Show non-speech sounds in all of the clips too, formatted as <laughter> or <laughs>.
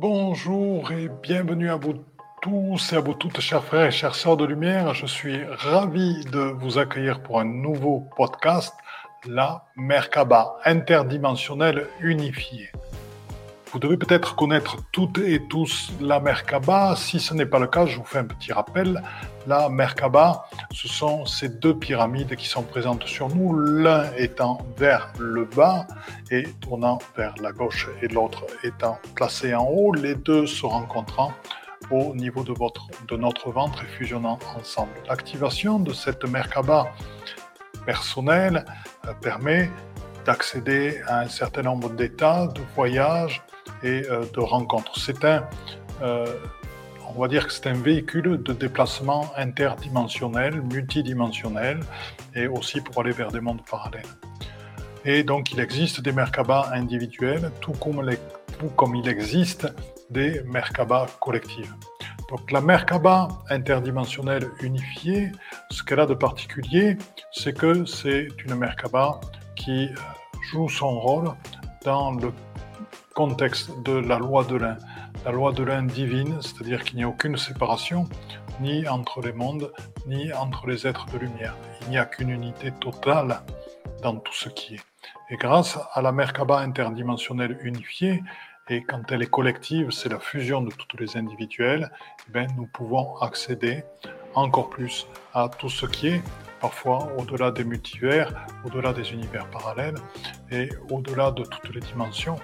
Bonjour et bienvenue à vous tous et à vous toutes, chers frères et chères sœurs de lumière. Je suis ravi de vous accueillir pour un nouveau podcast, la Merkaba interdimensionnelle unifiée. Vous devez peut-être connaître toutes et tous la Merkaba. Si ce n'est pas le cas, je vous fais un petit rappel. La Merkaba, ce sont ces deux pyramides qui sont présentes sur nous, l'un étant vers le bas et tournant vers la gauche et l'autre étant placé en haut, les deux se rencontrant au niveau de, votre, de notre ventre et fusionnant ensemble. L'activation de cette Merkaba personnelle euh, permet d'accéder à un certain nombre d'états, de voyages, et euh, de rencontres. C'est un, euh, on va dire que c'est un véhicule de déplacement interdimensionnel, multidimensionnel, et aussi pour aller vers des mondes parallèles. Et donc il existe des Merkabas individuels, tout comme, tout comme il existe des Merkabas collectives. Donc la Merkaba interdimensionnelle unifiée, ce qu'elle a de particulier, c'est que c'est une Merkaba qui euh, joue son rôle dans le contexte de la loi de l'un, la loi de l'un divine, c'est-à-dire qu'il n'y a aucune séparation ni entre les mondes, ni entre les êtres de lumière. Il n'y a qu'une unité totale dans tout ce qui est. Et grâce à la Merkaba interdimensionnelle unifiée, et quand elle est collective, c'est la fusion de toutes les individuels, eh bien, nous pouvons accéder encore plus à tout ce qui est parfois au-delà des multivers, au-delà des univers parallèles et au-delà de toutes les dimensions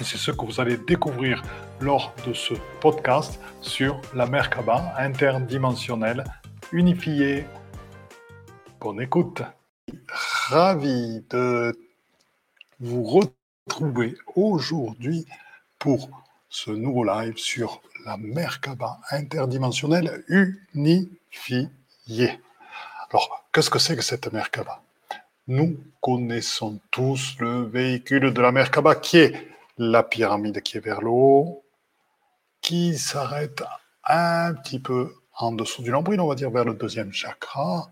et c'est ce que vous allez découvrir lors de ce podcast sur la Merkaba interdimensionnelle unifiée. Bonne écoute. Ravi de vous retrouver aujourd'hui pour ce nouveau live sur la Merkaba interdimensionnelle unifiée. Alors, qu'est-ce que c'est que cette Merkaba? Nous connaissons tous le véhicule de la Merkaba qui est la pyramide qui est vers le haut, qui s'arrête un petit peu en dessous du nombril, on va dire vers le deuxième chakra,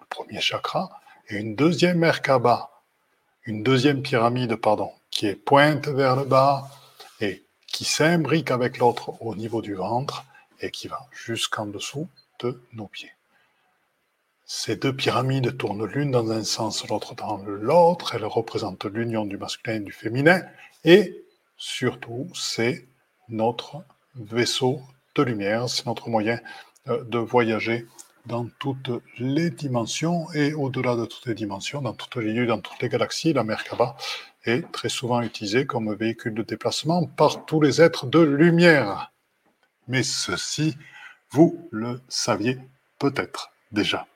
le premier chakra, et une deuxième Merkaba, une deuxième pyramide, pardon, qui est pointe vers le bas et qui s'imbrique avec l'autre au niveau du ventre et qui va jusqu'en dessous de nos pieds. Ces deux pyramides tournent l'une dans un sens, l'autre dans l'autre. Elles représentent l'union du masculin et du féminin. Surtout, c'est notre vaisseau de lumière, c'est notre moyen euh, de voyager dans toutes les dimensions et au-delà de toutes les dimensions, dans toutes les lieux, dans toutes les galaxies. La Merkaba est très souvent utilisée comme véhicule de déplacement par tous les êtres de lumière. Mais ceci, vous le saviez peut-être déjà.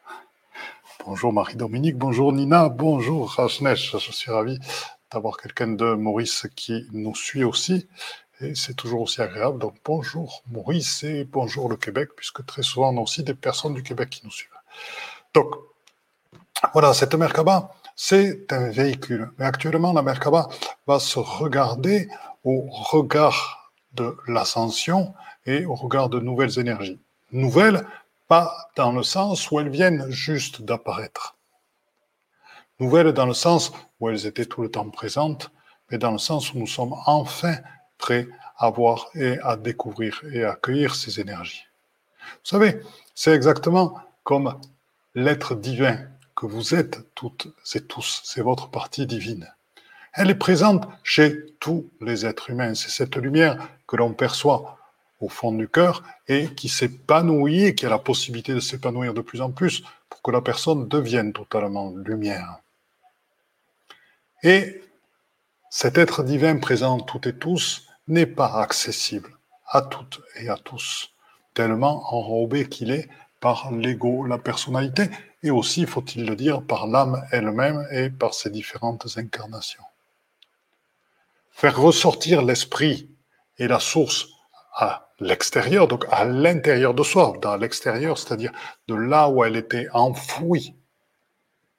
Bonjour Marie-Dominique, bonjour Nina, bonjour Rajnesh, je suis ravi d'avoir quelqu'un de Maurice qui nous suit aussi. Et c'est toujours aussi agréable. Donc bonjour Maurice et bonjour le Québec, puisque très souvent on a aussi des personnes du Québec qui nous suivent. Donc voilà, cette Merkaba, c'est un véhicule. Mais actuellement, la Merkaba va se regarder au regard de l'ascension et au regard de nouvelles énergies. Nouvelles, pas dans le sens où elles viennent juste d'apparaître. Nouvelles dans le sens où elles étaient tout le temps présentes, mais dans le sens où nous sommes enfin prêts à voir et à découvrir et à accueillir ces énergies. Vous savez, c'est exactement comme l'être divin que vous êtes toutes et tous, c'est votre partie divine. Elle est présente chez tous les êtres humains. C'est cette lumière que l'on perçoit au fond du cœur et qui s'épanouit qui a la possibilité de s'épanouir de plus en plus pour que la personne devienne totalement lumière. Et cet être divin présent toutes et tous n'est pas accessible à toutes et à tous, tellement enrobé qu'il est par l'ego, la personnalité, et aussi, faut-il le dire, par l'âme elle-même et par ses différentes incarnations. Faire ressortir l'esprit et la source à l'extérieur, donc à l'intérieur de soi, dans l'extérieur, c'est-à-dire de là où elle était enfouie,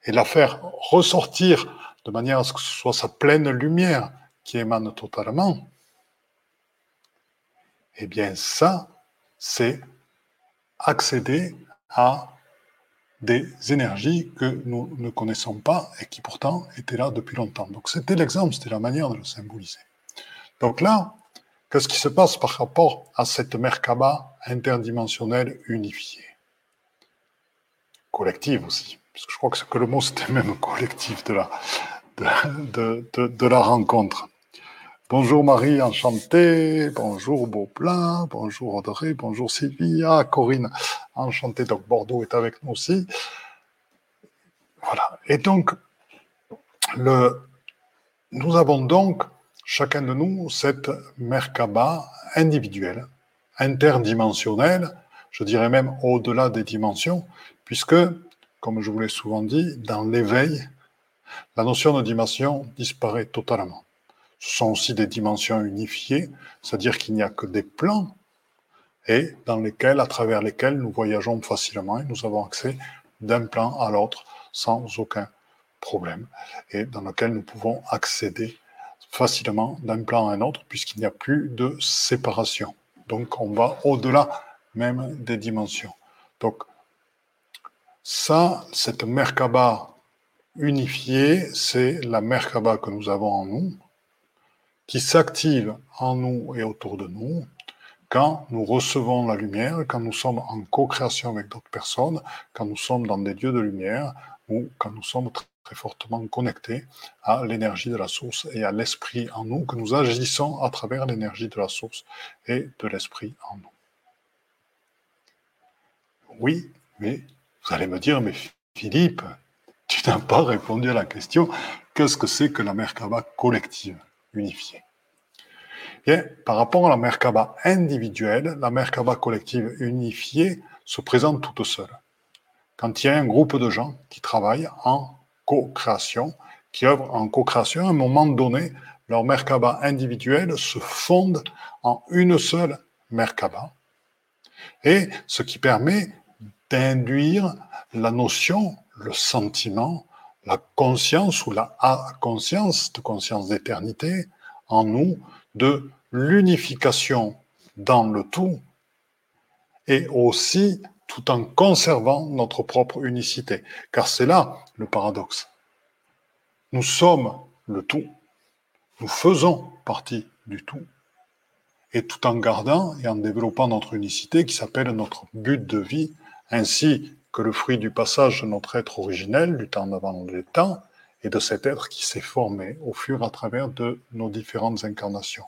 et la faire ressortir de manière à ce que ce soit sa pleine lumière qui émane totalement, eh bien ça, c'est accéder à des énergies que nous ne connaissons pas et qui pourtant étaient là depuis longtemps. Donc c'était l'exemple, c'était la manière de le symboliser. Donc là, Qu'est-ce qui se passe par rapport à cette Merkaba interdimensionnelle unifiée? Collective aussi, parce que je crois que, que le mot c'était même <laughs> collectif de la, de, de, la rencontre. Bonjour Marie, enchantée. Bonjour Beauplein. Bonjour Audrey. Bonjour Sylvie. Ah, Corinne, enchantée. Donc Bordeaux est avec nous aussi. Voilà. Et donc, le, nous avons donc, chacun de nous, cette Merkaba individuelle, interdimensionnelle, je dirais même au-delà des dimensions, puisque, comme je vous l'ai souvent dit, dans l'éveil, la notion de dimension disparaît totalement. Ce sont aussi des dimensions unifiées, c'est-à-dire qu'il n'y a que des plans et dans lesquels, à travers lesquels nous voyageons facilement et nous avons accès d'un plan à l'autre sans aucun problème et dans lequel nous pouvons accéder facilement d'un plan à un autre puisqu'il n'y a plus de séparation. Donc on va au-delà même des dimensions. Donc ça, cette Merkaba unifiée, c'est la Merkaba que nous avons en nous, qui s'active en nous et autour de nous quand nous recevons la lumière, quand nous sommes en co-création avec d'autres personnes, quand nous sommes dans des lieux de lumière ou quand nous sommes très, fortement connectés à l'énergie de la source et à l'esprit en nous, que nous agissons à travers l'énergie de la source et de l'esprit en nous. Oui, mais vous allez me dire, mais Philippe, tu n'as pas répondu à la question qu'est-ce que c'est que la Merkaba collective, unifiée? Bien, par rapport à la Merkaba individuelle, la Merkaba collective unifiée se présente toute seule. Quand il y a un groupe de gens qui travaillent en co-création, qui œuvrent en co-création, à un moment donné, leur Merkaba individuelle se fonde en une seule Merkaba. Et ce qui permet d'induire la notion le sentiment, la conscience ou la conscience de conscience d'éternité en nous de l'unification dans le tout et aussi tout en conservant notre propre unicité. Car c'est là le paradoxe. Nous sommes le tout. Nous faisons partie du tout. Et tout en gardant et en développant notre unicité qui s'appelle notre but de vie, ainsi que le fruit du passage de notre être originel, du temps d'avant le temps, et de cet être qui s'est formé au fur et à travers de nos différentes incarnations.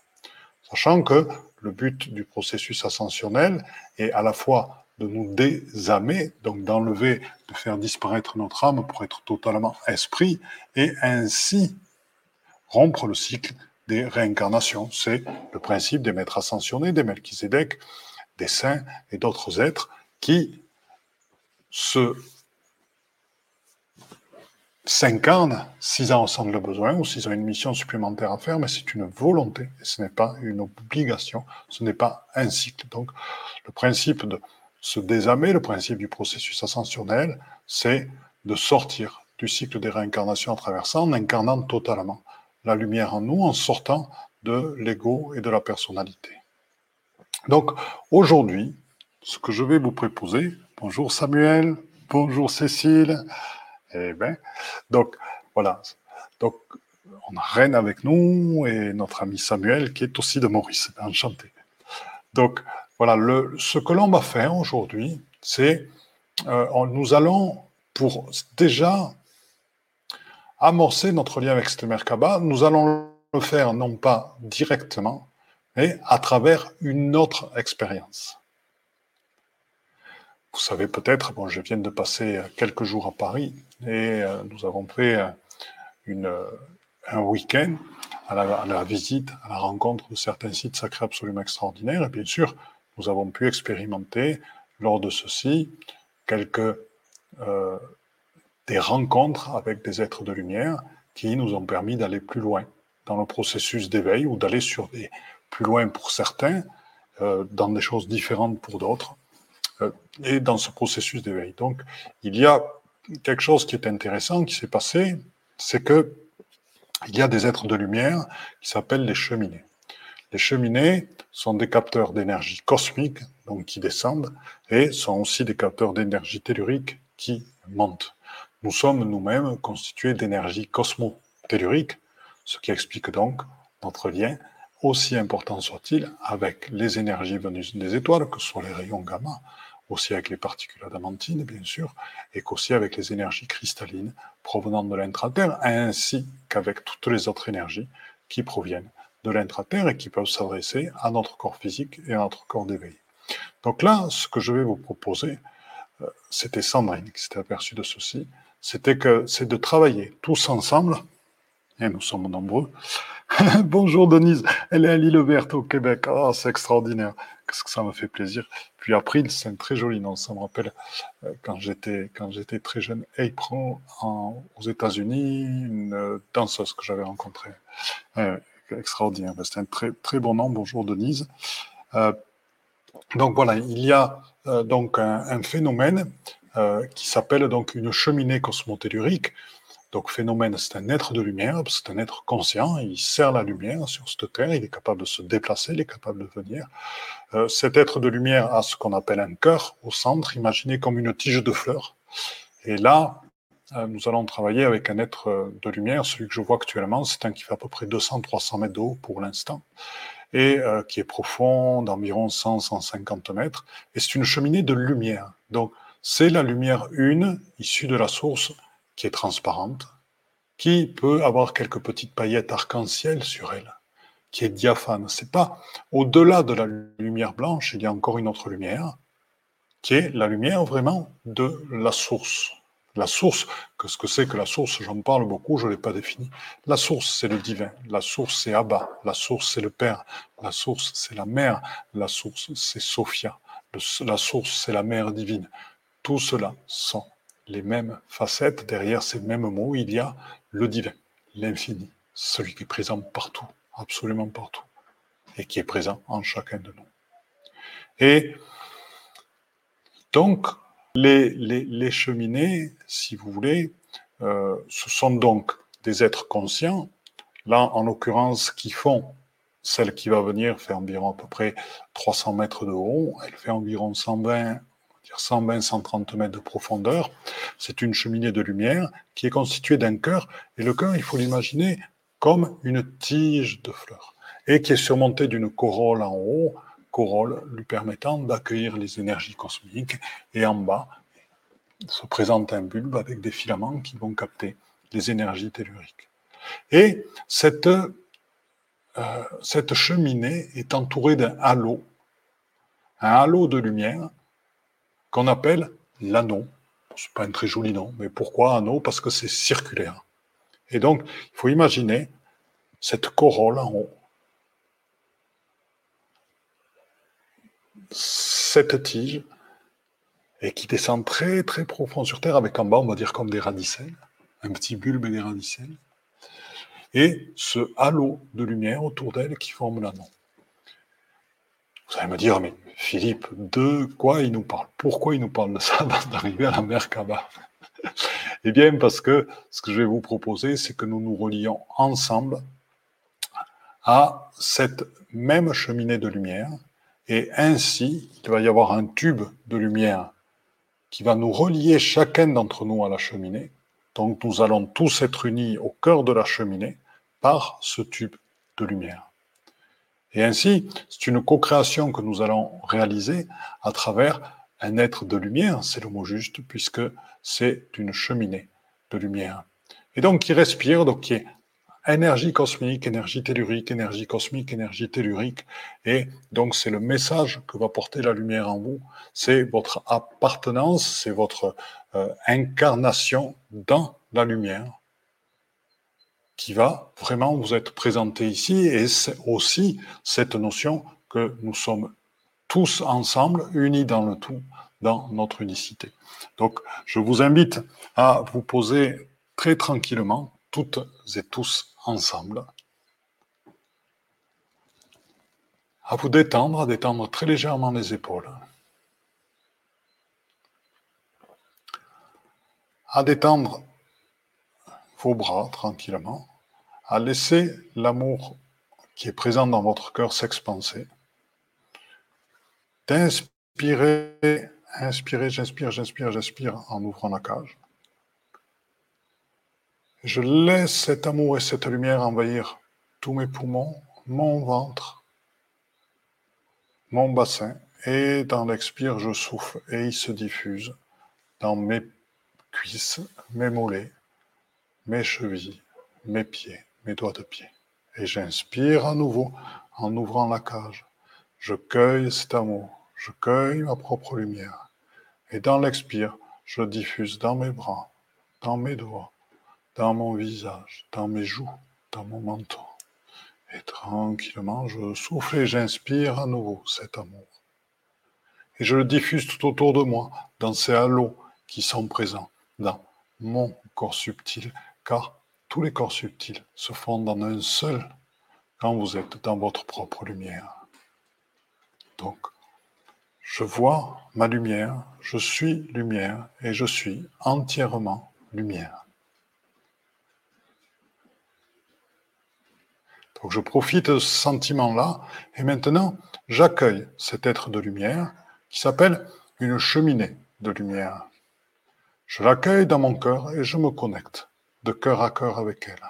Sachant que le but du processus ascensionnel est à la fois de nous désamer, donc d'enlever, de faire disparaître notre âme pour être totalement esprit, et ainsi rompre le cycle des réincarnations. C'est le principe des maîtres ascensionnés, des Melchizedek, des saints et d'autres êtres qui se s'incarnent s'ils en ressentent le besoin ou s'ils ont une mission supplémentaire à faire, mais c'est une volonté, et ce n'est pas une obligation, ce n'est pas un cycle. Donc, le principe de se désamer, le principe du processus ascensionnel, c'est de sortir du cycle des réincarnations en traversant, en incarnant totalement la lumière en nous, en sortant de l'ego et de la personnalité. Donc, aujourd'hui, ce que je vais vous proposer, Bonjour Samuel, bonjour Cécile. Eh bien, donc voilà. Donc, on a Reine avec nous et notre ami Samuel qui est aussi de Maurice. Enchanté. Donc, voilà, ce que l'on va faire aujourd'hui, c'est euh, nous allons pour déjà amorcer notre lien avec cette Merkaba, nous allons le faire non pas directement, mais à travers une autre expérience. Vous savez peut-être, bon, je viens de passer euh, quelques jours à Paris et euh, nous avons fait euh, un week-end à la, visite, à la rencontre de certains sites sacrés absolument extraordinaires. Et bien sûr, nous avons pu expérimenter lors de ceci quelques des rencontres avec des êtres de lumière qui nous ont permis d'aller plus loin dans le processus d'éveil ou d'aller sur des plus loin pour certains, dans des choses différentes pour d'autres. Euh, et dans ce processus d'éveil. Donc, il y a quelque chose qui est intéressant qui s'est passé, c'est que il y a des êtres de lumière qui s'appellent les cheminées. Les cheminées sont des capteurs d'énergie cosmique, donc qui descendent, et sont aussi des capteurs d'énergie tellurique qui montent. Nous sommes nous-mêmes constitués d'énergie cosmo-tellurique, ce qui explique donc notre lien aussi important soit-il, avec les énergies venues des étoiles, que ce soit les rayons gamma, aussi avec les particules adamantines, bien sûr, et qu'aussi avec les énergies cristallines provenant de l'intraterre, ainsi qu'avec toutes les autres énergies qui proviennent de l'intraterre et qui peuvent s'adresser à notre corps physique et à notre corps d'éveil. Donc là, ce que je vais vous proposer, euh, c'était Sandrine qui s'était aperçue de ceci, c'était que c'est de travailler tous ensemble, et nous sommes nombreux. <laughs> Bonjour Denise, elle est à l'île verte au Québec. oh, c'est extraordinaire. Qu'est-ce que ça me fait plaisir. Puis April, c'est un très joli nom. Ça me rappelle euh, quand j'étais quand j'étais très jeune, April aux États-Unis, une danseuse que j'avais rencontrée. extraordinaire. C'est un très très bon nom. Bonjour Denise. Euh, donc voilà, il y a euh, donc un, phénomène qui s'appelle donc une cheminée cosmotellurique. Donc phénomène, c'est un être de lumière, c'est un être conscient, il sert la lumière sur cette terre, il est capable de se déplacer, il est capable de venir. Euh, cet être de lumière a ce qu'on appelle un cœur au centre, imaginé comme une tige de fleurs. Et là, nous allons travailler avec un être de lumière, celui que je vois actuellement, c'est un qui fait à peu près 200-300 mètres de haut pour l'instant et euh, qui est profond d'environ 100-150 mètres. Et c'est une cheminée de lumière. Donc, c'est la lumière une issue de la source qui est transparente, qui peut avoir quelques petites paillettes arc-en-ciel sur elle, qui est diaphane. C'est pas au-delà de la lumière blanche, il y a encore une autre lumière, qui est la lumière vraiment de la source. La source, qu'est-ce que c'est que la source? J'en parle beaucoup, je ne l'ai pas défini. La source, c'est le divin. La source, c'est Abba. La source, c'est le Père. La source, c'est la Mère. La source, c'est Sophia. la source, c'est la Mère divine. Tout cela sont les mêmes facettes. Derrière ces mêmes mots, il y a le divin, l'infini, celui qui est présent partout, absolument partout, et qui est présent en chacun de nous. Et donc, les, cheminées, si vous voulez, euh, ce sont donc des êtres conscients, là en l'occurrence qui font, celle qui va venir fait environ à peu près 300 mètres de haut, elle fait environ 120, 120, 130 mètres de profondeur. C'est une cheminée de lumière qui est constituée d'un cœur, et le cœur, il faut l'imaginer comme une tige de fleurs, et qui est surmontée d'une corolle en haut, corolle lui permettant d'accueillir les énergies cosmiques. Et en bas se présente un bulbe avec des filaments qui vont capter les énergies telluriques. Et cette, euh, cette cheminée est entourée d'un halo, un halo de lumière qu'on appelle l'anneau. C'est pas un très joli nom, mais pourquoi anneau? Parce que c'est circulaire. Et donc, il faut imaginer cette corolle en haut cette tige et qui descend très très profond sur Terre avec en bas, on va dire comme des radicelles, un petit bulbe et des radicelles, et ce halo de lumière autour d'elle qui forme l'anneau. Vous allez me dire, mais Philippe, de quoi il nous parle? Pourquoi il nous parle de ça <laughs> avant d'arriver à la mer Kaba <laughs> Eh bien, parce que ce que je vais vous proposer, c'est que nous nous relions ensemble à cette même cheminée de lumière et ainsi, il va y avoir un tube de lumière qui va nous relier chacun d'entre nous à la cheminée. Donc nous allons tous être unis au cœur de la cheminée par ce tube de lumière. Et ainsi, c'est une co-création que nous allons réaliser à travers un être de lumière, c'est le mot juste, puisque c'est une cheminée de lumière. Et donc qui respire, donc qui est énergie cosmique, énergie tellurique, énergie cosmique, énergie tellurique. Et donc, c'est le message que va porter la lumière en vous. C'est votre appartenance, c'est votre euh, incarnation dans la lumière qui va vraiment vous être présentée ici. Et c'est aussi cette notion que nous sommes tous ensemble, unis dans le tout, dans notre unicité. Donc, je vous invite à vous poser très tranquillement, toutes et tous ensemble. À vous détendre, à détendre très légèrement les épaules. À détendre vos bras tranquillement. À laisser l'amour qui est présent dans votre cœur s'expanser. D'inspirer, inspirer, j'inspire, j'inspire, j'inspire en ouvrant la cage. Je laisse cet amour et cette lumière envahir tous mes poumons, mon ventre, mon bassin, et dans l'expire, je souffle et il se diffuse dans mes cuisses, mes mollets, mes chevilles, mes pieds, mes doigts de pied. Et j'inspire à nouveau en ouvrant la cage. Je cueille cet amour, je cueille ma propre lumière. Et dans l'expire, je diffuse dans mes bras, dans mes doigts, dans mon visage, dans mes joues, dans mon menton. Et tranquillement, je souffle et j'inspire à nouveau cet amour. Et je le diffuse tout autour de moi, dans ces halos qui sont présents dans mon corps subtil, car tous les corps subtils se fondent en un seul quand vous êtes dans votre propre lumière. Donc, je vois ma lumière, je suis lumière et je suis entièrement lumière. Donc je profite de ce sentiment-là et maintenant j'accueille cet être de lumière qui s'appelle une cheminée de lumière. Je l'accueille dans mon cœur et je me connecte de cœur à cœur avec elle.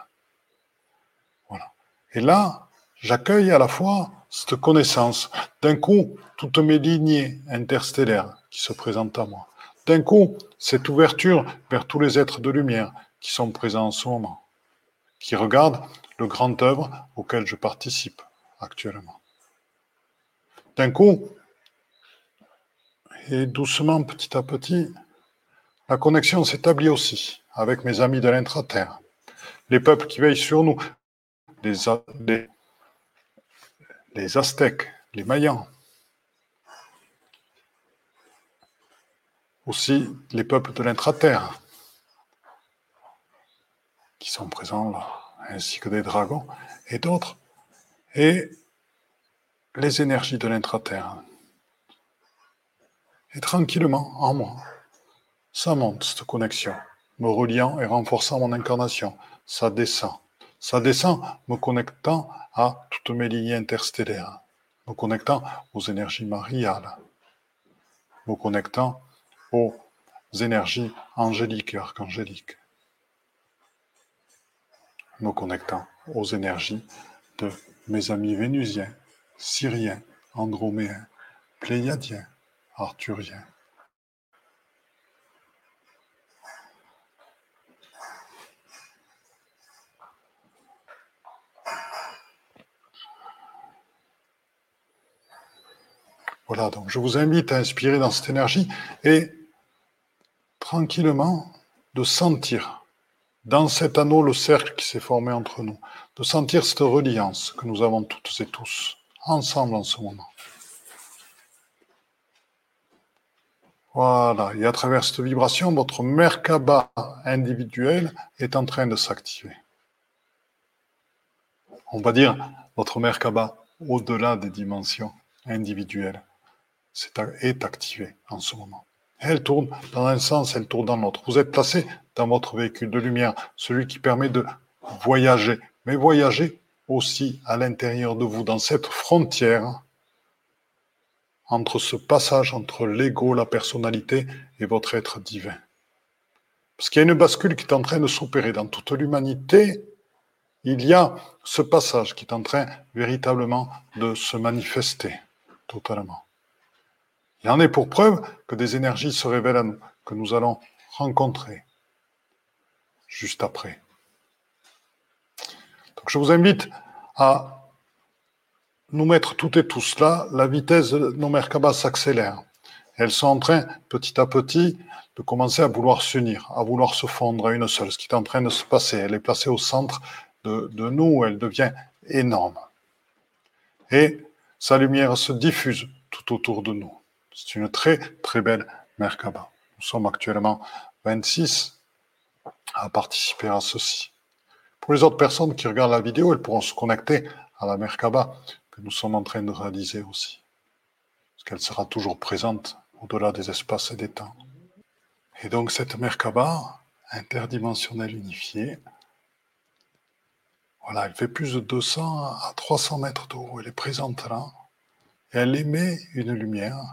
Voilà. Et là, j'accueille à la fois cette connaissance. D'un coup, toutes mes lignées interstellaires qui se présentent à moi. D'un coup, cette ouverture vers tous les êtres de lumière qui sont présents en ce moment, qui regardent le grand œuvre auquel je participe actuellement. D'un coup, et doucement, petit à petit, la connexion s'établit aussi avec mes amis de l'intra-terre, les peuples qui veillent sur nous, les, les, Aztèques, les Mayans, aussi les peuples de l'intra-terre qui sont présents là ainsi que des dragons et d'autres, et les énergies de l'intraterre. Et tranquillement, en moi, ça monte, cette connexion, me reliant et renforçant mon incarnation. Ça descend. Ça descend, me connectant à toutes mes lignes interstellaires, me connectant aux énergies mariales, me connectant aux énergies angéliques et archangéliques me connectant aux énergies de mes amis vénusiens, syriens, androméens, pléiadiens, arthuriens. Voilà, donc je vous invite à inspirer dans cette énergie et tranquillement de sentir dans cet anneau, le cercle qui s'est formé entre nous, de sentir cette reliance que nous avons toutes et tous, ensemble en ce moment. Voilà, et à travers cette vibration, votre Merkaba individuel est en train de s'activer. On va dire votre Merkaba au-delà des dimensions individuelles est activé en ce moment. Elle tourne dans un sens, elle tourne dans l'autre. Vous êtes placé dans votre véhicule de lumière, celui qui permet de voyager, mais voyager aussi à l'intérieur de vous, dans cette frontière entre ce passage entre l'ego, la personnalité et votre être divin. Parce qu'il y a une bascule qui est en train de s'opérer dans toute l'humanité. Il y a ce passage qui est en train véritablement de se manifester totalement. Il en est pour preuve que des énergies se révèlent à nous, que nous allons rencontrer juste après. Donc je vous invite à nous mettre toutes et tous là. La vitesse de nos Merkabas s'accélère. Elles sont en train, petit à petit, de commencer à vouloir s'unir, à vouloir se fondre à une seule. Ce qui est en train de se passer, elle est placée au centre de nous, elle devient énorme. Et sa lumière se diffuse tout autour de nous. C'est une très très belle Merkaba. Nous sommes actuellement 26 à participer à ceci. Pour les autres personnes qui regardent la vidéo, elles pourront se connecter à la Merkaba que nous sommes en train de réaliser aussi. Parce qu'elle sera toujours présente au-delà des espaces et des temps. Et donc cette Merkaba, interdimensionnelle unifiée, voilà, elle fait plus de 200 à 300 mètres de haut. Elle est présente là. Elle émet une lumière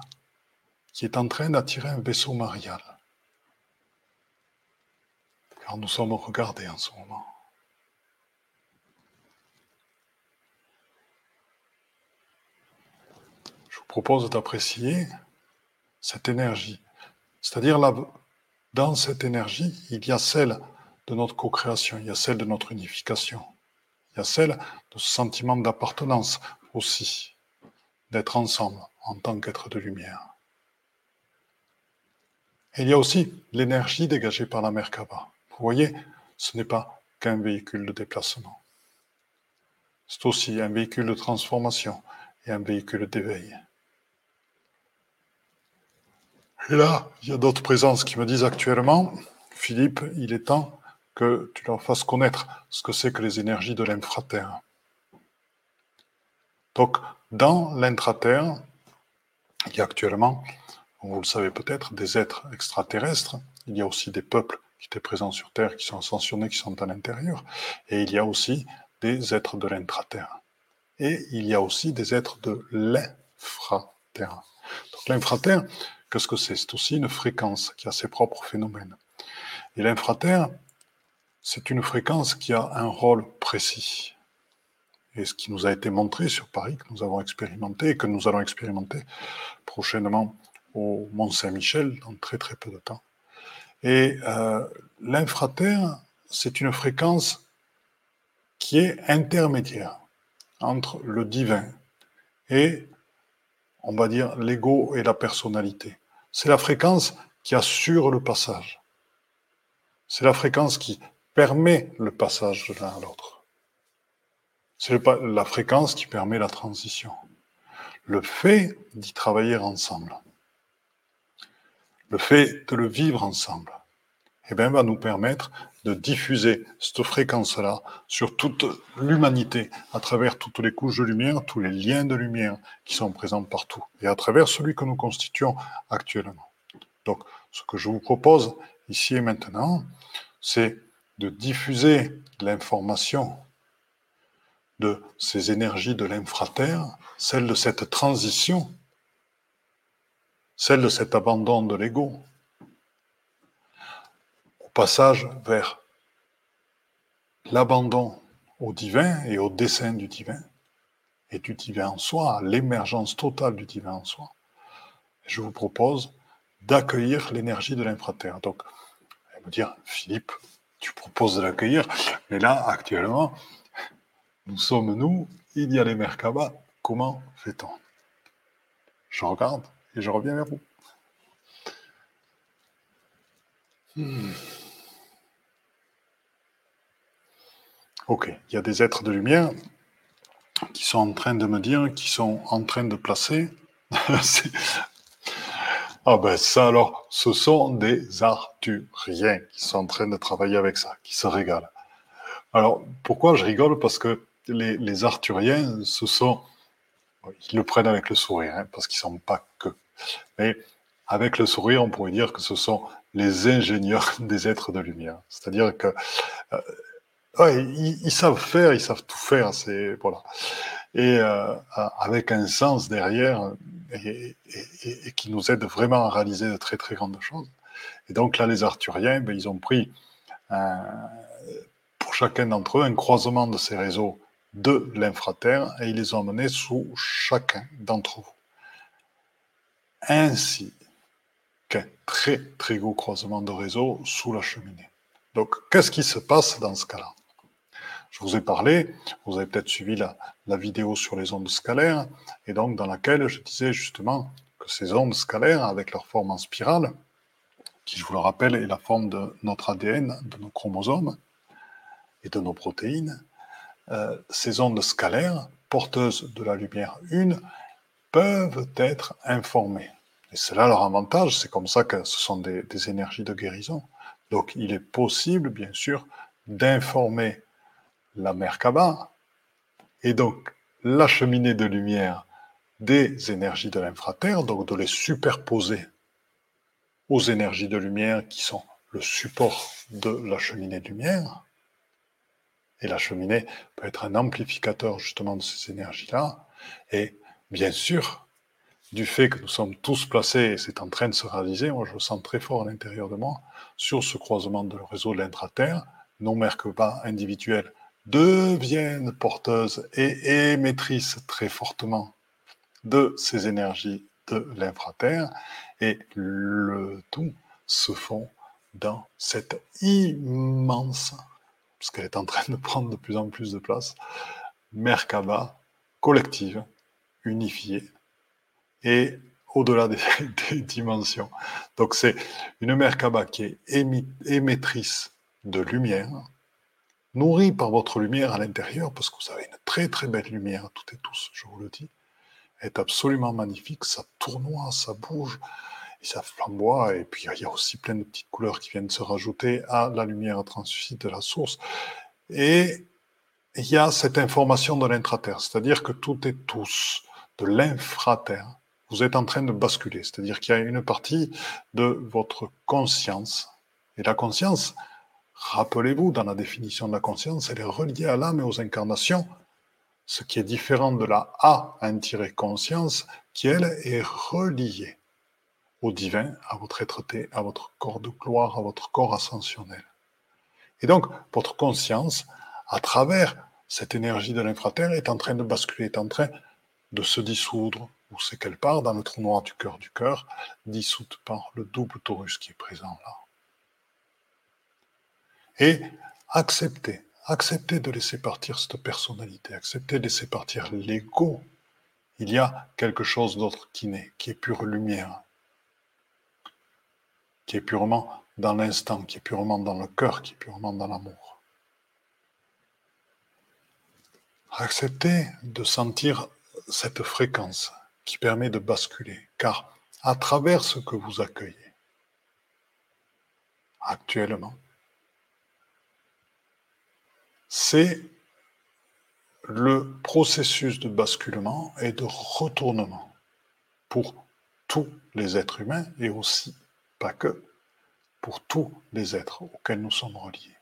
qui est en train d'attirer un vaisseau marial. Car nous sommes regardés en ce moment. propose d'apprécier cette énergie. C'est-à-dire, là, dans cette énergie, il y a celle de notre co-création, il y a celle de notre unification, il y a celle de ce sentiment d'appartenance aussi, d'être ensemble en tant qu'être de lumière. Il y a aussi l'énergie dégagée par la Merkaba. Vous voyez, ce n'est pas qu'un véhicule de déplacement. C'est aussi un véhicule de transformation et un véhicule d'éveil. Et là, il y a d'autres présences qui me disent actuellement, Philippe, il est temps que tu leur fasses connaître ce que c'est que les énergies de l'infraterre. Donc, dans l'intraterre, il y a actuellement, vous le savez peut-être, des êtres extraterrestres. Il y a aussi des peuples qui étaient présents sur Terre, qui sont ascensionnés, qui sont à l'intérieur. Et il y a aussi des êtres de l'intraterre. Et il y a aussi des êtres de l'infraterre. Donc l'infraterre, Qu'est-ce que c'est? C'est aussi une fréquence qui a ses propres phénomènes. Et l'infraterre, c'est une fréquence qui a un rôle précis. Et ce qui nous a été montré sur Paris, que nous avons expérimenté et que nous allons expérimenter prochainement au Mont Saint-Michel dans très très peu de temps. Et euh, l'infraterre, c'est une fréquence qui est intermédiaire entre le divin et on va dire, l'ego et la personnalité. C'est la fréquence qui assure le passage. C'est la fréquence qui permet le passage de l'un à l'autre. C'est la fréquence qui permet la transition. Le fait d'y travailler ensemble, le fait de le vivre ensemble, eh bien, va nous permettre de diffuser cette fréquence-là sur toute l'humanité, à travers toutes les couches de lumière, tous les liens de lumière qui sont présents partout, et à travers celui que nous constituons actuellement. Donc, ce que je vous propose ici et maintenant, c'est de diffuser l'information de ces énergies de l'infraterre, celle de cette transition, celle de cet abandon de l'ego, passage vers l'abandon au divin et au dessein du divin, et du divin en soi, l'émergence totale du divin en soi, je vous propose d'accueillir l'énergie de l'infraterre. Donc, elle me dire, Philippe, tu proposes de l'accueillir, mais là, actuellement, nous sommes nous, il y a les Merkaba, comment fait-on? Je regarde et je reviens vers vous. Hmm. Ok, il y a des êtres de lumière qui sont en train de me dire, qui sont en train de placer. <laughs> ah ben ça alors, ce sont des Arthuriens qui sont en train de travailler avec ça, qui se régalent. Alors pourquoi je rigole? Parce que les, Arthuriens, ce sont, ils le prennent avec le sourire, hein, parce qu'ils ne sont pas que. Mais avec le sourire, on pourrait dire que ce sont les ingénieurs <laughs> des êtres de lumière. C'est-à-dire que euh, ils, savent faire, ils savent tout faire. C'est voilà. Et euh, avec un sens derrière et, qui nous aide vraiment à réaliser de très très grandes choses. Et donc là, les Arthuriens, ben, ils ont pris pour chacun d'entre eux un croisement de ces réseaux de l'infraterre et ils les ont menés sous chacun d'entre vous. Ainsi qu'un très très gros croisement de réseaux sous la cheminée. Donc, qu'est-ce qui se passe dans ce cas-là? Je vous ai parlé, vous avez peut-être suivi la, vidéo sur les ondes scalaires, et donc dans laquelle je disais justement que ces ondes scalaires, avec leur forme en spirale, qui je vous le rappelle est la forme de notre ADN, de nos chromosomes et de nos protéines, euh, ces ondes scalaires, porteuses de la lumière une, peuvent être informées. Et c'est là leur avantage, c'est comme ça que ce sont des, énergies de guérison. Donc il est possible, bien sûr, d'informer la Merkaba, et donc la cheminée de lumière des énergies de l'infraterre, donc de les superposer aux énergies de lumière qui sont le support de la cheminée de lumière. Et la cheminée peut être un amplificateur justement de ces énergies-là. Et bien sûr, du fait que nous sommes tous placés, et c'est en train de se réaliser, moi je le sens très fort à l'intérieur de moi, sur ce croisement de réseau de l'intraterre, nos Merkaba individuels deviennent porteuses et émettrices très fortement de ces énergies de l'infraterre et le tout se fond dans cette immense, parce qu'elle est en train de <laughs> prendre de plus en plus de place, Merkaba collective, unifiée et au-delà des, <laughs> dimensions. Donc c'est une Merkaba qui est émettrice de lumière, nourrie par votre lumière à l'intérieur, parce que vous avez une très très belle lumière, toutes et tous, je vous le dis, est absolument magnifique, ça tournoie, ça bouge, ça flamboie, et puis il y a aussi plein de petites couleurs qui viennent se rajouter à la lumière translucide de la source. Et il y a cette information de l'intraterre, c'est-à-dire que tout est tous, de l'infraterre, vous êtes en train de basculer, c'est-à-dire qu'il y a une partie de votre conscience, et la conscience, rappelez-vous, dans la définition de la conscience, elle est reliée à l'âme et aux incarnations, ce qui est différent de la A, conscience, qui elle est reliée au divin, à votre être à votre corps de gloire, à votre corps ascensionnel. Et donc, votre conscience, à travers cette énergie de l'infraterre, est en train de basculer, est en train de se dissoudre, ou c'est qu'elle part dans le trou noir du cœur du cœur, dissoute par le double taurus qui est présent là. Et acceptez Acceptez de laisser partir cette personnalité, acceptez de laisser partir l'ego. Il y a quelque chose d'autre qui naît, qui est pure lumière, qui est purement dans l'instant, qui est purement dans le cœur, qui est purement dans l'amour. Acceptez de sentir cette fréquence qui permet de basculer, car à travers ce que vous accueillez actuellement, c'est le processus de basculement et de retournement pour tous les êtres humains et aussi, pas que, pour tous les êtres auxquels nous sommes reliés.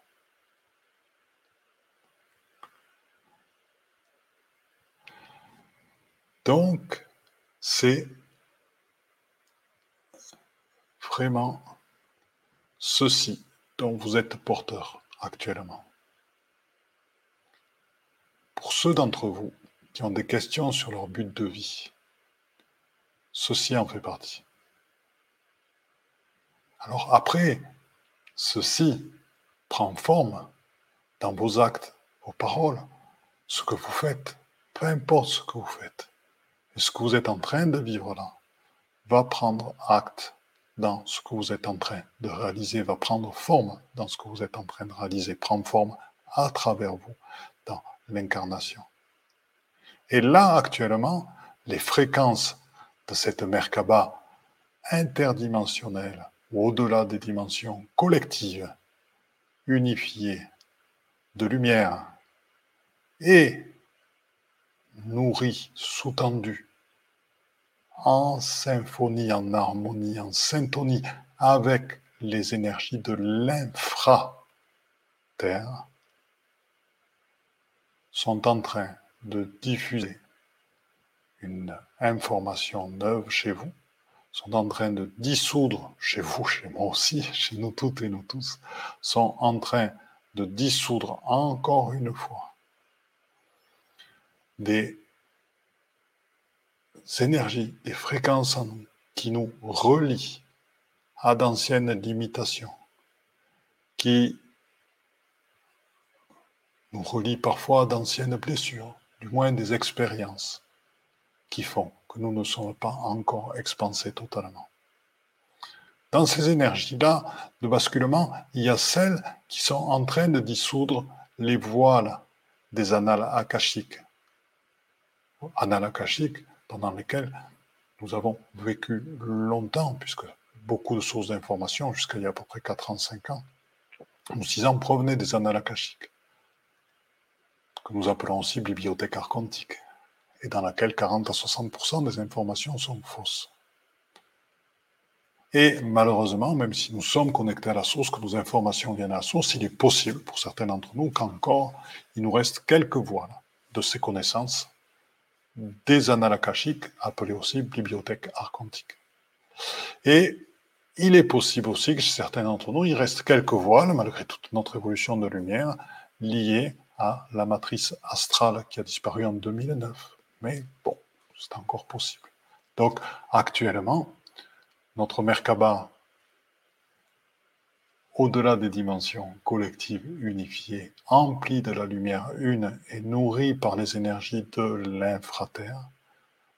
Donc, c'est vraiment ceci dont vous êtes porteur actuellement. Pour ceux d'entre vous qui ont des questions sur leur but de vie, ceci en fait partie. Alors après, ceci prend forme dans vos actes, vos paroles, ce que vous faites, peu importe ce que vous faites. Ce que vous êtes en train de vivre là va prendre acte dans ce que vous êtes en train de réaliser, va prendre forme dans ce que vous êtes en train de réaliser, prendre forme à travers vous, dans l'incarnation. Et là, actuellement, les fréquences de cette Merkaba interdimensionnelle, au-delà des dimensions collectives, unifiées, de lumière, et nourries, sous-tendues, en symphonie, en harmonie, en syntonie avec les énergies de l'infra-terre, sont en train de diffuser une information neuve chez vous, sont en train de dissoudre chez vous, <laughs> chez moi aussi, chez nous toutes et nous tous, sont en train de dissoudre encore une fois des énergies, des fréquences en nous qui nous relient à d'anciennes limitations, qui nous relie parfois d'anciennes blessures, du moins des expériences qui font que nous ne sommes pas encore expansés totalement. Dans ces énergies-là de basculement, il y a celles qui sont en train de dissoudre les voiles des annales akashiques. Annales akashiques pendant lesquelles nous avons vécu longtemps, puisque beaucoup de sources d'informations, jusqu'à il y a à peu près 4 ans, 5 ans, ou 6 ans, provenaient des annales akashiques que nous appelons aussi bibliothèque archontique, et dans laquelle 40 à 60% des informations sont fausses. Et malheureusement, même si nous sommes connectés à la source, que nos informations viennent à la source, il est possible pour certains d'entre nous qu'encore il nous reste quelques voiles de ces connaissances des annales akashiques, appelées aussi bibliothèques archontiques. Et il est possible aussi que chez certains d'entre nous, il reste quelques voiles, malgré toute notre évolution de lumière, liées à la matrice astrale qui a disparu en 2009. Mais bon, c'est encore possible. Donc, actuellement, notre Merkaba, au-delà des dimensions collectives unifiées, empli de la lumière une et nourri par les énergies de l'infraterre,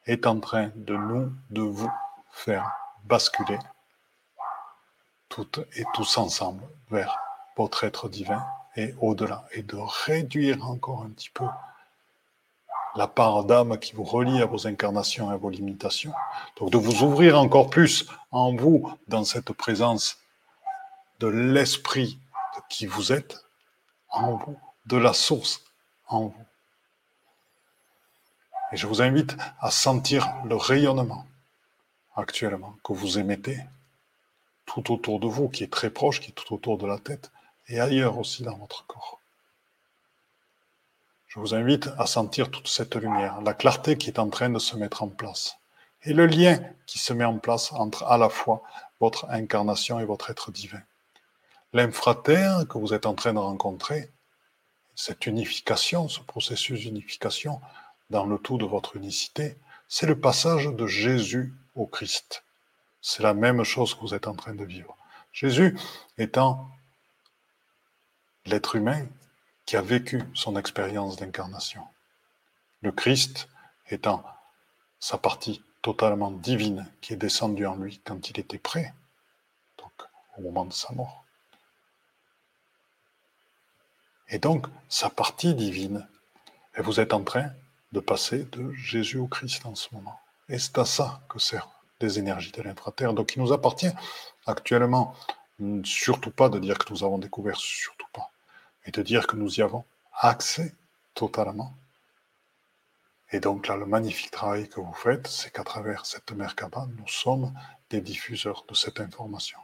est en train de nous, de vous, faire basculer toutes et tous ensemble vers votre être divin et au-delà, et de réduire encore un petit peu la part d'âme qui vous relie à vos incarnations et à vos limitations. Donc de vous ouvrir encore plus en vous dans cette présence de l'esprit de qui vous êtes, en vous, de la source en vous. Et je vous invite à sentir le rayonnement actuellement que vous émettez tout autour de vous, qui est très proche, qui est tout autour de la tête et ailleurs aussi dans votre corps. Je vous invite à sentir toute cette lumière, la clarté qui est en train de se mettre en place et le lien qui se met en place entre à la fois votre incarnation et votre être divin. L'infraterre que vous êtes en train de rencontrer, cette unification, ce processus d'unification dans le tout de votre unicité, c'est le passage de Jésus au Christ. C'est la même chose que vous êtes en train de vivre. Jésus étant l'être humain a vécu son expérience d'incarnation. Le Christ étant sa partie totalement divine qui est descendue en lui quand il était prêt, donc au moment de sa mort. Et donc, sa partie divine, et vous êtes en train de passer de Jésus au Christ en ce moment. Et c'est à ça que servent les énergies de l'infraterre. Donc il nous appartient actuellement surtout pas de dire que nous avons découvert, surtout pas, et de dire que nous y avons accès totalement. Et donc là, le magnifique travail que vous faites, c'est qu'à travers cette Merkaba, nous sommes des diffuseurs de cette information.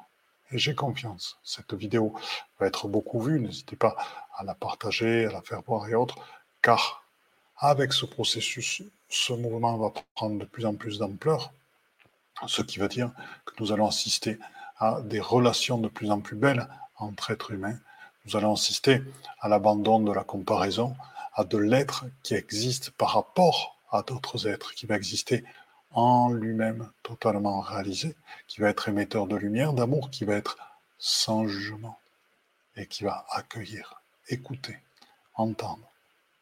Et j'ai confiance. Cette vidéo va être beaucoup vue. N'hésitez pas à la partager, à la faire voir et autres, car avec ce processus, ce mouvement va prendre de plus en plus d'ampleur, ce qui veut dire que nous allons assister à des relations de plus en plus belles entre êtres humains. Nous allons assister à l'abandon de la comparaison, à de l'être qui existe par rapport à d'autres êtres, qui va exister en lui-même totalement réalisé, qui va être émetteur de lumière, d'amour, qui va être sans jugement et qui va accueillir, écouter, entendre,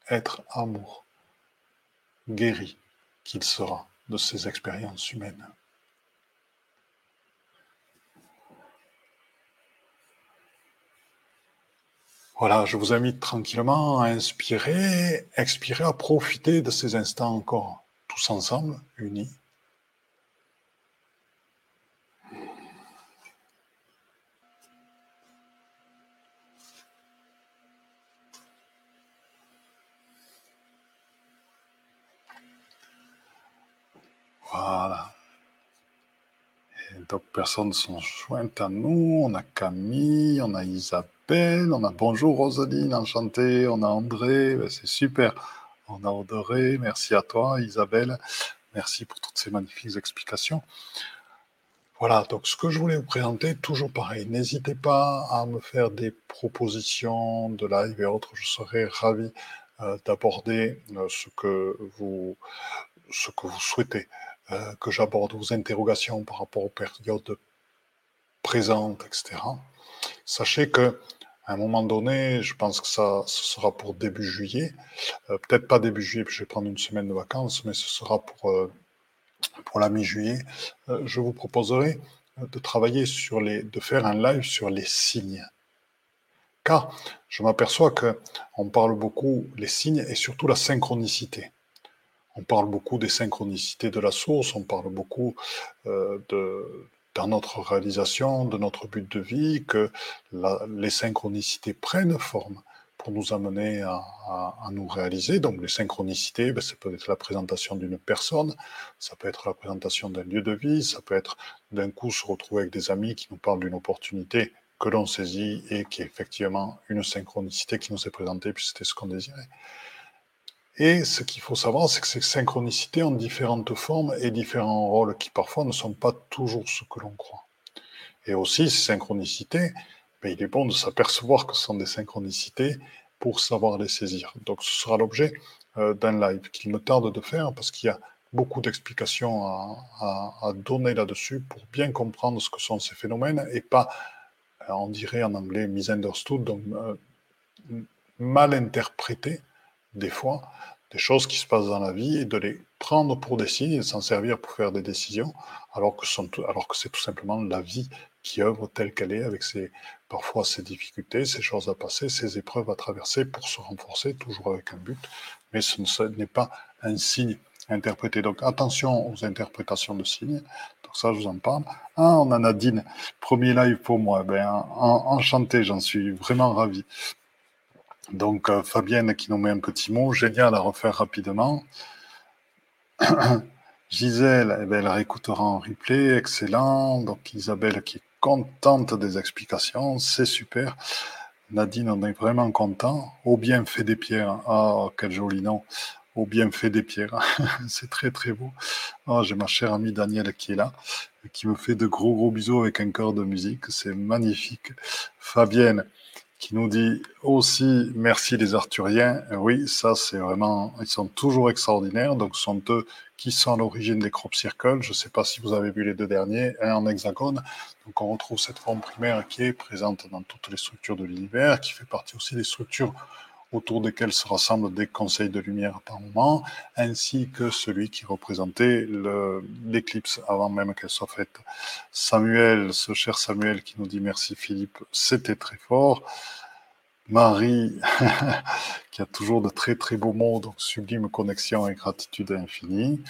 être amour, guéri qu'il sera de ses expériences humaines. Voilà, je vous invite tranquillement à inspirer, expirer, à profiter de ces instants encore tous ensemble, unis. Voilà. D'autres personnes sont jointes à nous. On a Camille, on a Isabelle, on a bonjour Rosaline, enchantée, on a André, ben, c'est super. On a Audrey, merci à toi Isabelle, merci pour toutes ces magnifiques explications. Voilà, donc ce que je voulais vous présenter, toujours pareil, n'hésitez pas à me faire des propositions de live et autres, je serais ravi euh, d'aborder euh, ce ce que vous souhaitez. Euh, que j'aborde vos interrogations par rapport aux périodes présentes, etc. Sachez que à un moment donné, je pense que ça ce sera pour début juillet, euh, peut-être pas début juillet, puis je vais prendre une semaine de vacances, mais ce sera pour, euh, pour la mi-juillet. je vous proposerai de travailler sur les, de faire un live sur les signes. Car je m'aperçois que on parle beaucoup les signes et surtout la synchronicité. On parle beaucoup des synchronicités de la source, on parle beaucoup euh, de, dans notre réalisation, de notre but de vie, que les synchronicités prennent forme pour nous amener à, nous réaliser. Donc les synchronicités, ben, ça peut être la présentation d'une personne, ça peut être la présentation d'un lieu de vie, ça peut être d'un coup se retrouver avec des amis qui nous parlent d'une opportunité que l'on saisit et qui est effectivement une synchronicité qui nous est présentée, puis c'était ce qu'on désirait. Et ce qu'il faut savoir, c'est que ces synchronicités ont différentes formes et différents rôles qui parfois ne sont pas toujours ce que l'on croit. Et aussi, ces synchronicités, ben, il est bon de s'apercevoir que ce sont des synchronicités pour savoir les saisir. Donc ce sera l'objet euh, d'un live qu'il me tarde de faire parce qu'il y a beaucoup d'explications à, donner là-dessus pour bien comprendre ce que sont ces phénomènes et pas, euh, on dirait en anglais, misunderstood, donc euh, mal interpréter des fois des choses qui se passent dans la vie et de les prendre pour des signes et s'en servir pour faire des décisions, alors que, alors que c'est tout simplement la vie qui œuvre telle qu'elle est, avec ses, parfois ses difficultés, ses choses à passer, ses épreuves à traverser pour se renforcer, toujours avec un but, mais ce n'est pas un signe interprété. Donc attention aux interprétations de signes. Donc ça, je vous en parle. Ah, on a Nadine, premier live pour moi. Ben, enchanté, j'en suis vraiment ravi. Donc euh, Fabienne qui nous met un petit mot, génial à refaire rapidement. <coughs> Gisèle, eh ben, elle réécoutera en replay, excellent. Donc Isabelle qui est contente des explications, c'est super. Nadine, on est vraiment content. Au bienfait des pierres. Ah, quel joli nom. Au bienfait des pierres. <laughs> c'est très très beau. Oh, J'ai ma chère amie Danielle qui est là, qui me fait de gros gros bisous avec un cœur de musique. C'est magnifique. Fabienne, qui nous dit aussi merci les Arthuriens. Oui, ça c'est vraiment, ils sont toujours extraordinaires. Donc, ce sont eux qui sont à l'origine des crop circles. Je ne sais pas si vous avez vu les deux derniers, un en hexagone. Donc, on retrouve cette forme primaire qui est présente dans toutes les structures de l'univers, qui fait partie aussi des structures autour desquelles se rassemblent des conseils de lumière par moment, ainsi que celui qui représentait l'éclipse avant même qu'elle soit faite. Samuel, ce cher Samuel qui nous dit merci Philippe, c'était très fort. Marie, <laughs> qui a toujours de très très beaux mots, donc sublime connexion et gratitude infinie.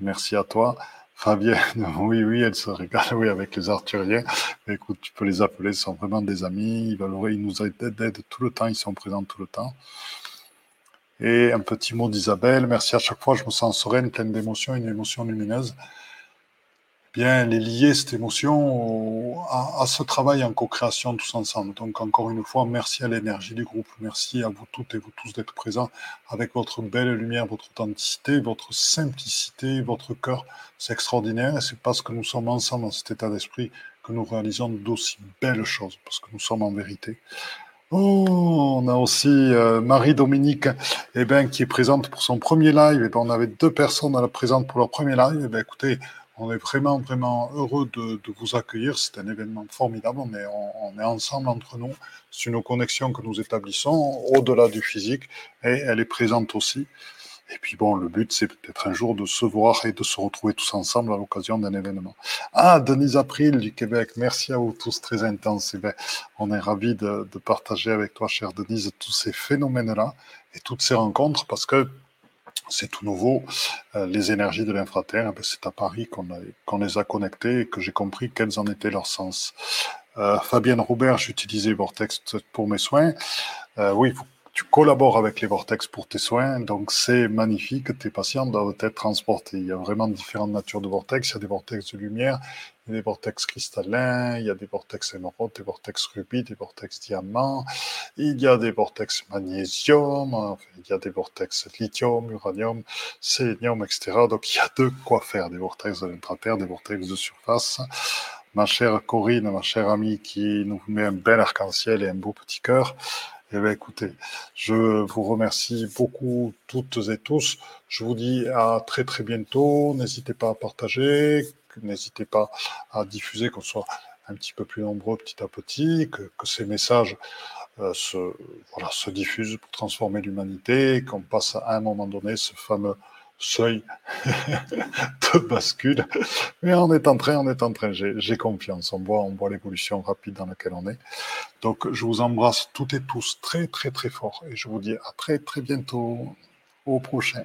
Merci à toi. Fabienne, <laughs> oui, oui, elle se régale, oui, avec les Arthuriens. écoute, tu peux les appeler, ce sont vraiment des amis. Ils, ils nous aident tout le temps, ils sont présents tout le temps. Et un petit mot d'Isabelle. Merci à chaque fois, je me sens sereine, pleine d'émotions, une émotion lumineuse bien les lier, cette émotion, à, ce travail en co-création tous ensemble. Donc encore une fois, merci à l'énergie du groupe, merci à vous toutes et vous tous d'être présents avec votre belle lumière, votre authenticité, votre simplicité, votre cœur. C'est extraordinaire et c'est parce que nous sommes ensemble dans cet état d'esprit que nous réalisons d'aussi belles choses, parce que nous sommes en vérité. Oh, on a aussi euh, Marie-Dominique eh ben, qui est présente pour son premier live. Eh ben, on avait deux personnes à la présente pour leur premier live. Eh ben, écoutez, on est vraiment, vraiment heureux de, vous accueillir. C'est un événement formidable. On est, on, est ensemble entre nous. C'est une connexion que nous établissons au-delà du physique et elle est présente aussi. Et puis bon, le but, c'est peut-être un jour de se voir et de se retrouver tous ensemble à l'occasion d'un événement. Ah, Denise April du Québec, merci à vous tous, très intense. Eh ben, on est ravis de, de partager avec toi, chère Denise, tous ces phénomènes-là et toutes ces rencontres parce que c'est tout nouveau. Euh, les énergies de l'infraterre, eh c'est à Paris qu'on les a connectées et que j'ai compris quels en étaient leurs sens. Euh, Fabienne Robert, j'utilisais Vortex pour mes soins. Euh, oui, tu collabores avec les Vortex pour tes soins, donc c'est magnifique. Tes patients doivent être transportés. Il y a vraiment différentes natures de Vortex. Il y a des Vortex de lumière, il y a des vortex cristallins, il y a des vortex émeraude, des vortex rubis, des vortex diamants, il y a des vortex magnésium, il y a des vortex lithium, uranium, sélénium, etc. Donc il y a de quoi faire, des vortex de l'intraterre, des vortex de surface. Ma chère Corinne, ma chère amie qui nous met un bel arc-en-ciel et un beau petit cœur, eh bien, écoutez, je vous remercie beaucoup toutes et tous. Je vous dis à très très bientôt. N'hésitez pas à partager, n'hésitez pas à diffuser, qu'on soit un petit peu plus nombreux petit à petit, que, ces messages euh, se, se diffusent pour transformer l'humanité, qu'on passe à un moment donné ce fameux seuil <laughs> de bascule. Mais on est en train, on est en train, j'ai confiance. On voit, on voit l'évolution rapide dans laquelle on est. Donc, je vous embrasse toutes et tous très, très, très fort. Et je vous dis à très, très bientôt. Au prochain.